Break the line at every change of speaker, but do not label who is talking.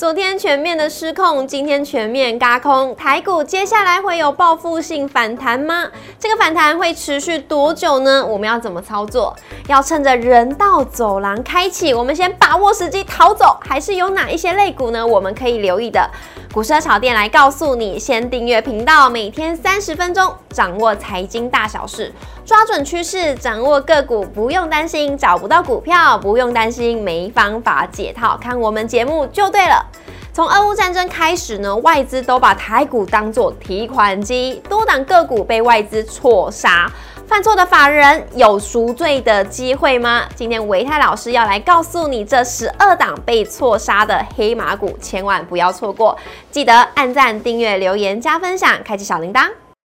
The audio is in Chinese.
昨天全面的失控，今天全面嘎空，台股接下来会有报复性反弹吗？这个反弹会持续多久呢？我们要怎么操作？要趁着人道走廊开启，我们先把握时机逃走，还是有哪一些类股呢？我们可以留意的。股市炒店来告诉你，先订阅频道，每天三十分钟，掌握财经大小事，抓准趋势，掌握个股，不用担心找不到股票，不用担心没方法解套，看我们节目就对了。从俄乌战争开始呢，外资都把台股当作提款机，多档个股被外资错杀。犯错的法人有赎罪的机会吗？今天维泰老师要来告诉你，这十二档被错杀的黑马股，千万不要错过。记得按赞、订阅、留言、加分享，开启小铃铛。